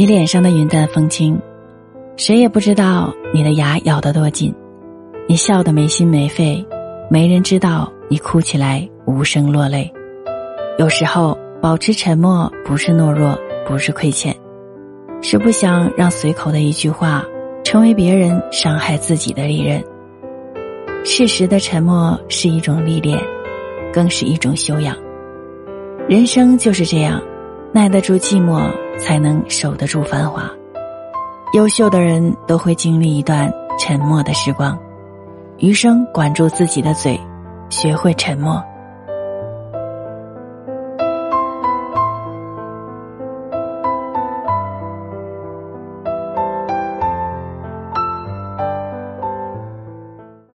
你脸上的云淡风轻，谁也不知道你的牙咬得多紧。你笑得没心没肺，没人知道你哭起来无声落泪。有时候保持沉默不是懦弱，不是亏欠，是不想让随口的一句话成为别人伤害自己的利刃。适时的沉默是一种历练，更是一种修养。人生就是这样，耐得住寂寞，才能守得住繁华。优秀的人都会经历一段沉默的时光，余生管住自己的嘴，学会沉默。